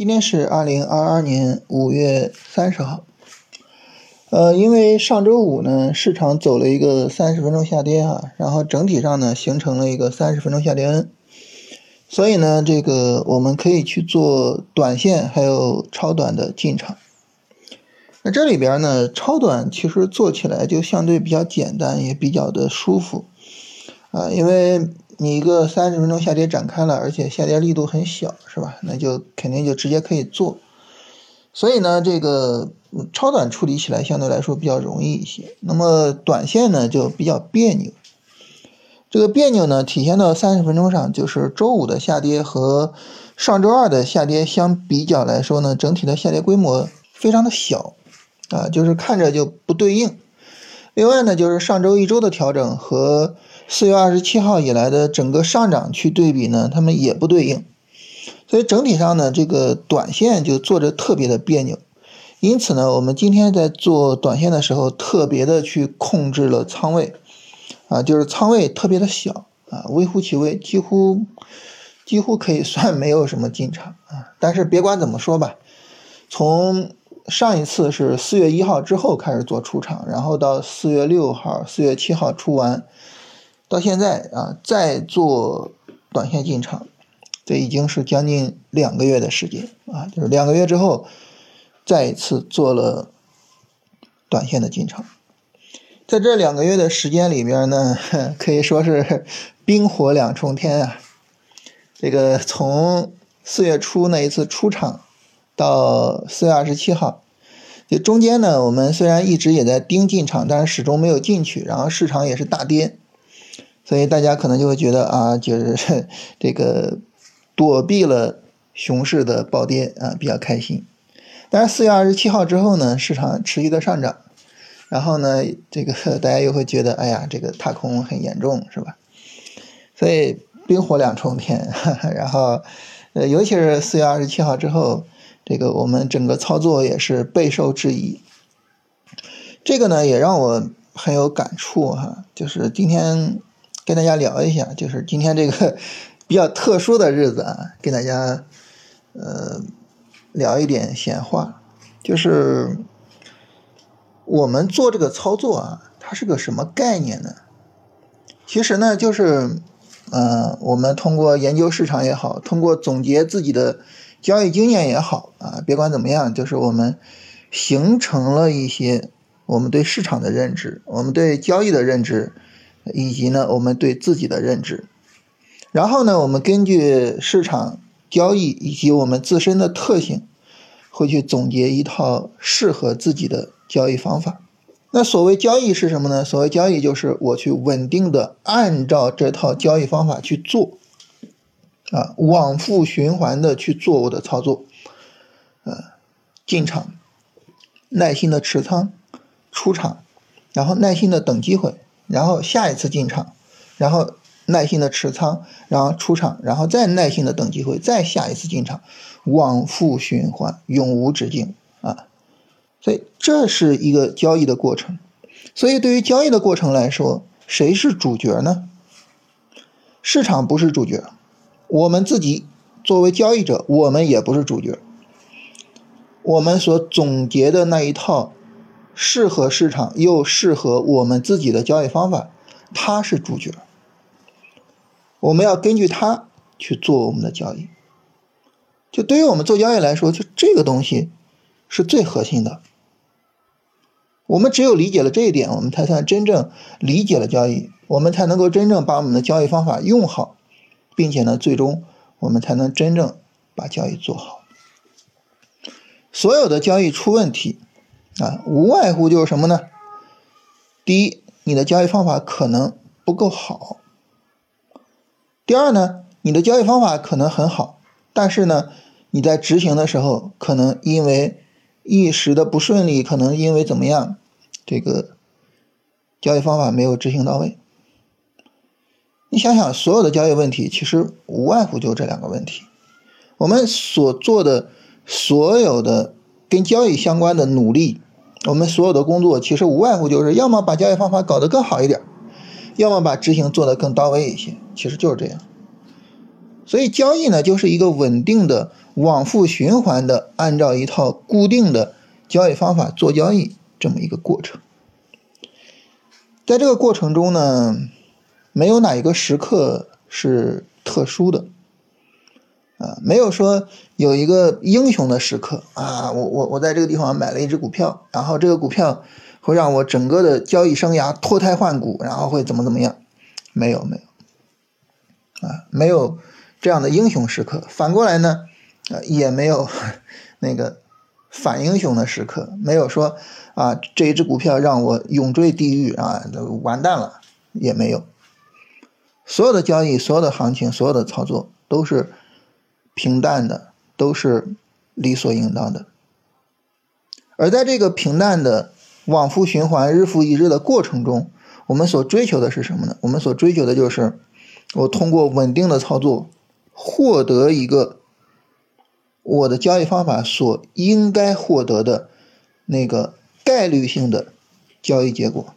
今天是二零二二年五月三十号，呃，因为上周五呢，市场走了一个三十分钟下跌啊，然后整体上呢形成了一个三十分钟下跌 N，所以呢，这个我们可以去做短线还有超短的进场。那这里边呢，超短其实做起来就相对比较简单，也比较的舒服啊，因为。你一个三十分钟下跌展开了，而且下跌力度很小，是吧？那就肯定就直接可以做。所以呢，这个超短处理起来相对来说比较容易一些。那么短线呢就比较别扭。这个别扭呢体现到三十分钟上，就是周五的下跌和上周二的下跌相比较来说呢，整体的下跌规模非常的小啊，就是看着就不对应。另外呢，就是上周一周的调整和。四月二十七号以来的整个上涨去对比呢，它们也不对应，所以整体上呢，这个短线就做着特别的别扭。因此呢，我们今天在做短线的时候，特别的去控制了仓位，啊，就是仓位特别的小啊，微乎其微，几乎几乎可以算没有什么进场啊。但是别管怎么说吧，从上一次是四月一号之后开始做出场，然后到四月六号、四月七号出完。到现在啊，再做短线进场，这已经是将近两个月的时间啊，就是两个月之后，再一次做了短线的进场。在这两个月的时间里边呢，可以说是冰火两重天啊。这个从四月初那一次出场到四月二十七号，这中间呢，我们虽然一直也在盯进场，但是始终没有进去，然后市场也是大跌。所以大家可能就会觉得啊，就是 这个躲避了熊市的暴跌啊，比较开心。但是四月二十七号之后呢，市场持续的上涨，然后呢，这个 大家又会觉得，哎呀，这个踏空很严重，是吧？所以冰火两重天。然后，呃，尤其是四月二十七号之后，这个我们整个操作也是备受质疑。这个呢，也让我很有感触哈，就是今天。跟大家聊一下，就是今天这个 比较特殊的日子啊，跟大家呃聊一点闲话，就是我们做这个操作啊，它是个什么概念呢？其实呢，就是嗯，我们通过研究市场也好，通过总结自己的交易经验也好啊，别管怎么样，就是我们形成了一些我们对市场的认知，我们对交易的认知。以及呢，我们对自己的认知，然后呢，我们根据市场交易以及我们自身的特性，会去总结一套适合自己的交易方法。那所谓交易是什么呢？所谓交易就是我去稳定的按照这套交易方法去做，啊，往复循环的去做我的操作，呃，进场，耐心的持仓，出场，然后耐心的等机会。然后下一次进场，然后耐心的持仓，然后出场，然后再耐心的等机会，再下一次进场，往复循环，永无止境啊！所以这是一个交易的过程。所以对于交易的过程来说，谁是主角呢？市场不是主角，我们自己作为交易者，我们也不是主角。我们所总结的那一套。适合市场又适合我们自己的交易方法，它是主角。我们要根据它去做我们的交易。就对于我们做交易来说，就这个东西是最核心的。我们只有理解了这一点，我们才算真正理解了交易，我们才能够真正把我们的交易方法用好，并且呢，最终我们才能真正把交易做好。所有的交易出问题。啊，无外乎就是什么呢？第一，你的交易方法可能不够好；第二呢，你的交易方法可能很好，但是呢，你在执行的时候，可能因为一时的不顺利，可能因为怎么样，这个交易方法没有执行到位。你想想，所有的交易问题，其实无外乎就这两个问题。我们所做的所有的。跟交易相关的努力，我们所有的工作其实无外乎就是要么把交易方法搞得更好一点，要么把执行做得更到位一些，其实就是这样。所以交易呢，就是一个稳定的往复循环的按照一套固定的交易方法做交易这么一个过程。在这个过程中呢，没有哪一个时刻是特殊的，啊，没有说有一个英雄的时刻啊，我我我在这个地方买了一只股票，然后这个股票会让我整个的交易生涯脱胎换骨，然后会怎么怎么样？没有没有，啊，没有这样的英雄时刻。反过来呢，啊，也没有那个反英雄的时刻，没有说。啊，这一只股票让我永坠地狱啊，完蛋了，也没有。所有的交易，所有的行情，所有的操作都是平淡的，都是理所应当的。而在这个平淡的往复循环、日复一日的过程中，我们所追求的是什么呢？我们所追求的就是我通过稳定的操作，获得一个我的交易方法所应该获得的那个。概率性的交易结果，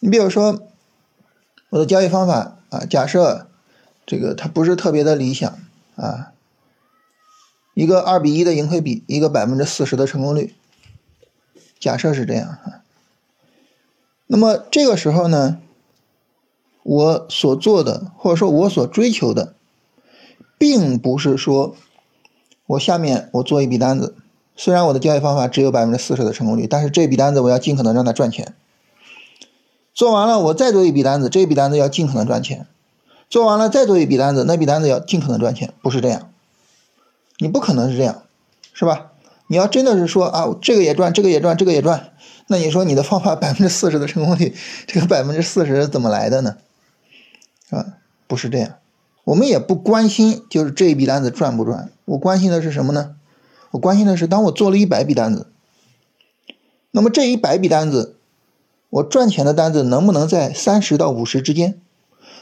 你比如说我的交易方法啊，假设这个它不是特别的理想啊，一个二比一的盈亏比，一个百分之四十的成功率，假设是这样啊，那么这个时候呢，我所做的或者说我所追求的，并不是说我下面我做一笔单子。虽然我的交易方法只有百分之四十的成功率，但是这笔单子我要尽可能让它赚钱。做完了，我再做一笔单子，这笔单子要尽可能赚钱。做完了再做一笔单子，那笔单子要尽可能赚钱，不是这样。你不可能是这样，是吧？你要真的是说啊，这个也赚，这个也赚，这个也赚，那你说你的方法百分之四十的成功率，这个百分之四十怎么来的呢？啊，不是这样。我们也不关心就是这一笔单子赚不赚，我关心的是什么呢？我关心的是，当我做了一百笔单子，那么这一百笔单子，我赚钱的单子能不能在三十到五十之间？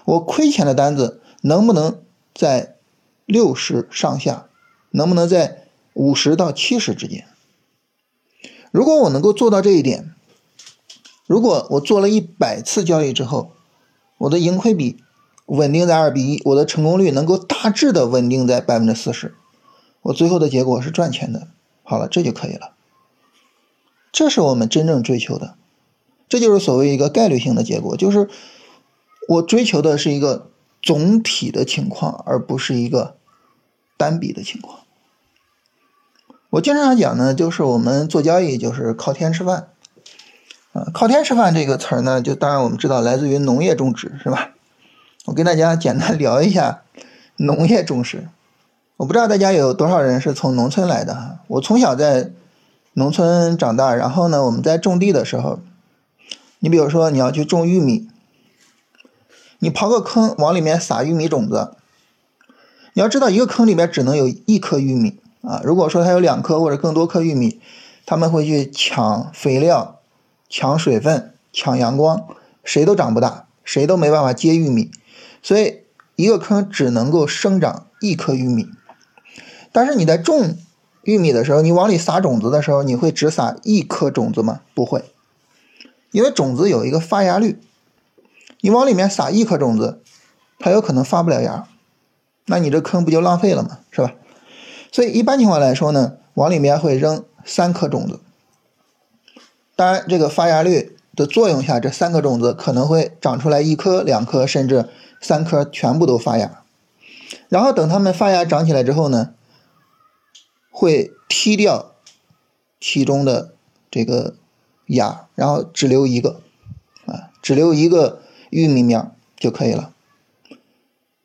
我亏钱的单子能不能在六十上下？能不能在五十到七十之间？如果我能够做到这一点，如果我做了一百次交易之后，我的盈亏比稳定在二比一，我的成功率能够大致的稳定在百分之四十。我最后的结果是赚钱的，好了，这就可以了。这是我们真正追求的，这就是所谓一个概率性的结果，就是我追求的是一个总体的情况，而不是一个单笔的情况。我经常讲呢，就是我们做交易就是靠天吃饭，啊，靠天吃饭这个词儿呢，就当然我们知道来自于农业种植，是吧？我跟大家 简单聊一下农业种植。我不知道大家有多少人是从农村来的哈。我从小在农村长大，然后呢，我们在种地的时候，你比如说你要去种玉米，你刨个坑往里面撒玉米种子，你要知道一个坑里面只能有一颗玉米啊。如果说它有两颗或者更多颗玉米，他们会去抢肥料、抢水分、抢阳光，谁都长不大，谁都没办法接玉米，所以一个坑只能够生长一颗玉米。但是你在种玉米的时候，你往里撒种子的时候，你会只撒一颗种子吗？不会，因为种子有一个发芽率，你往里面撒一颗种子，它有可能发不了芽，那你这坑不就浪费了吗？是吧？所以一般情况来说呢，往里面会扔三颗种子。当然，这个发芽率的作用下，这三颗种子可能会长出来一颗、两颗，甚至三颗全部都发芽。然后等它们发芽长起来之后呢？会踢掉其中的这个芽，然后只留一个啊，只留一个玉米苗就可以了。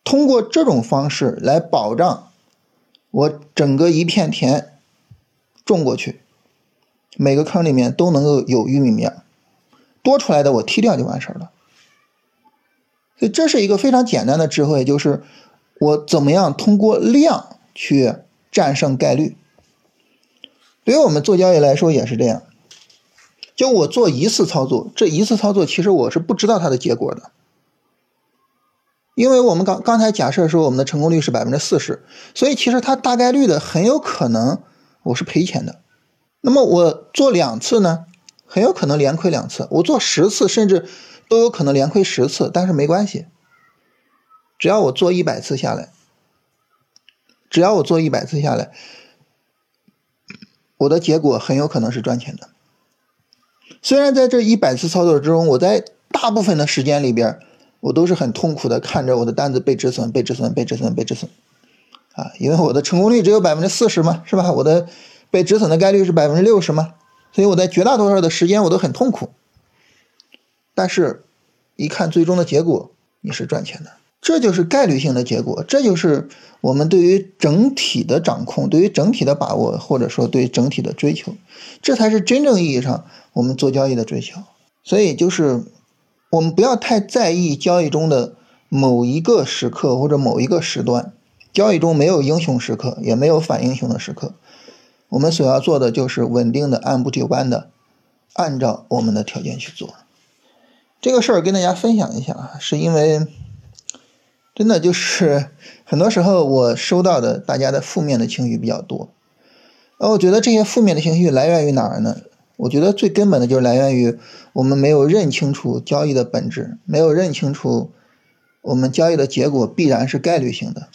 通过这种方式来保障我整个一片田种过去，每个坑里面都能够有玉米苗，多出来的我踢掉就完事儿了。所以这是一个非常简单的智慧，就是我怎么样通过量去战胜概率。对于我们做交易来说也是这样，就我做一次操作，这一次操作其实我是不知道它的结果的，因为我们刚刚才假设说我们的成功率是百分之四十，所以其实它大概率的很有可能我是赔钱的。那么我做两次呢，很有可能连亏两次；我做十次甚至都有可能连亏十次，但是没关系，只要我做一百次下来，只要我做一百次下来，我的结果很有可能是赚钱的。虽然在这一百次操作之中，我在大部分的时间里边，我都是很痛苦的看着我的单子被止损、被止损、被止损、被止损，啊，因为我的成功率只有百分之四十嘛，是吧？我的被止损的概率是百分之六十嘛，所以我在绝大多数的时间我都很痛苦。但是，一看最终的结果，你是赚钱的。这就是概率性的结果，这就是我们对于整体的掌控，对于整体的把握，或者说对整体的追求，这才是真正意义上我们做交易的追求。所以，就是我们不要太在意交易中的某一个时刻或者某一个时段，交易中没有英雄时刻，也没有反英雄的时刻。我们所要做的就是稳定的按部就班的按照我们的条件去做。这个事儿跟大家分享一下啊，是因为。真的就是 很多时候我收到的大家的负面的情绪比较多，而我觉得这些负面的情绪来源于哪儿呢？我觉得最根本的就是来源于我们没有认清楚交易的本质，没有认清楚我们交易的结果必然是概率性的，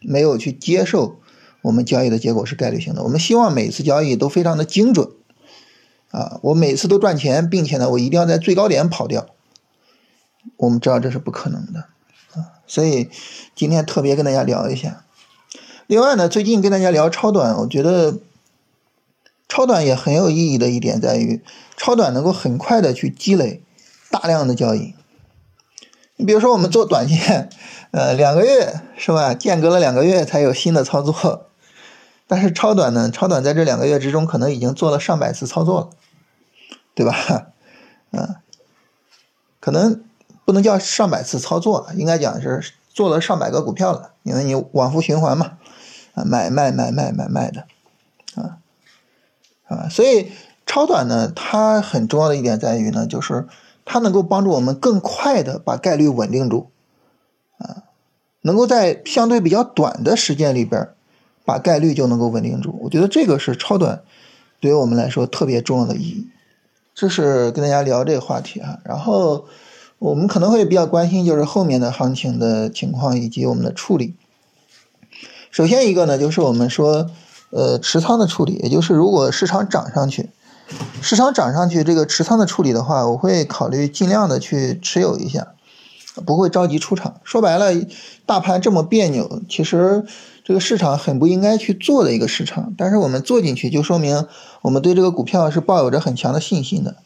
没有去接受我们交易的结果是概率性的。我们希望每次交易都非常的精准，啊，我每次都赚钱，并且呢，我一定要在最高点跑掉。我们知道这是不可能的啊。所以今天特别跟大家聊一下。另外呢，最近跟大家聊超短，我觉得超短也很有意义的一点在于，超短能够很快的去积累大量的交易。你比如说我们做短线，呃，两个月是吧？间隔了两个月才有新的操作，但是超短呢，超短在这两个月之中可能已经做了上百次操作了，对吧？嗯，可能。不能叫上百次操作，应该讲是做了上百个股票了，因为你往复循环嘛，啊，买卖买卖买卖的，啊，所以超短呢，它很重要的一点在于呢，就是它能够帮助我们更快的把概率稳定住，啊，能够在相对比较短的时间里边，把概率就能够稳定住。我觉得这个是超短对于我们来说特别重要的意义。这是跟大家聊这个话题啊，然后。我们可能会比较关心，就是后面的行情的情况以及我们的处理。首先一个呢，就是我们说，呃，持仓的处理，也就是如果市场涨上去，市场涨上去，这个持仓的处理的话，我会考虑尽量的去持有一下，不会着急出场。说白了，大盘这么别扭，其实这个市场很不应该去做的一个市场，但是我们做进去，就说明我们对这个股票是抱有着很强的信心的。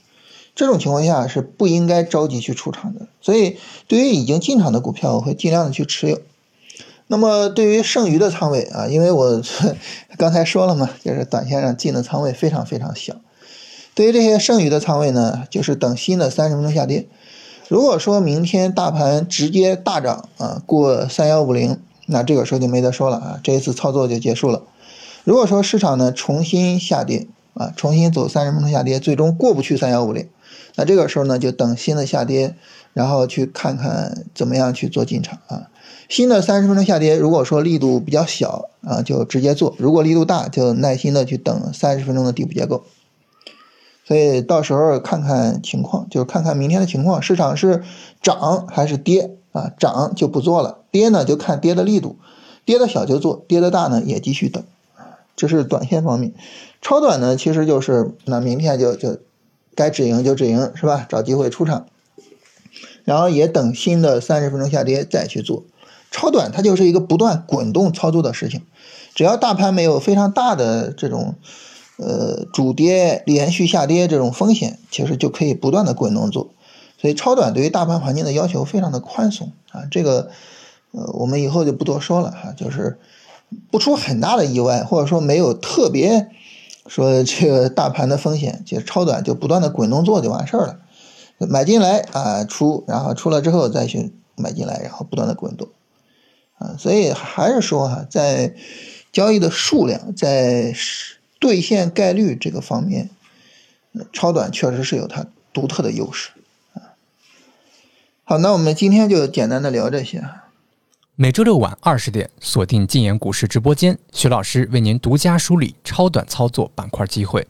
这种情况下是不应该着急去出场的，所以对于已经进场的股票，我会尽量的去持有。那么对于剩余的仓位啊，因为我刚才说了嘛，就是短线上进的仓位非常非常小。对于这些剩余的仓位呢，就是等新的三十分钟下跌。如果说明天大盘直接大涨啊，过三幺五零，那这个时候就没得说了啊，这一次操作就结束了。如果说市场呢重新下跌啊，重新走三十分钟下跌，最终过不去三幺五零。那这个时候呢，就等新的下跌，然后去看看怎么样去做进场啊。新的三十分钟下跌，如果说力度比较小啊，就直接做；如果力度大，就耐心的去等三十分钟的底部结构。所以到时候看看情况，就是看看明天的情况，市场是涨还是跌啊？涨就不做了，跌呢就看跌的力度，跌的小就做，跌的大呢也继续等。这是短线方面，超短呢其实就是那明天就就。该止盈就止盈，是吧？找机会出场，然后也等新的三十分钟下跌再去做。超短它就是一个不断滚动操作的事情，只要大盘没有非常大的这种呃主跌连续下跌这种风险，其实就可以不断的滚动做。所以超短对于大盘环境的要求非常的宽松啊，这个呃我们以后就不多说了哈，就是不出很大的意外，或者说没有特别。说这个大盘的风险，其实超短就不断的滚动做就完事儿了，买进来啊出，然后出了之后再去买进来，然后不断的滚动，啊，所以还是说哈，在交易的数量，在兑现概率这个方面，超短确实是有它独特的优势啊。好，那我们今天就简单的聊这些。每周六晚二十点，锁定禁言股市直播间，徐老师为您独家梳理超短操作板块机会。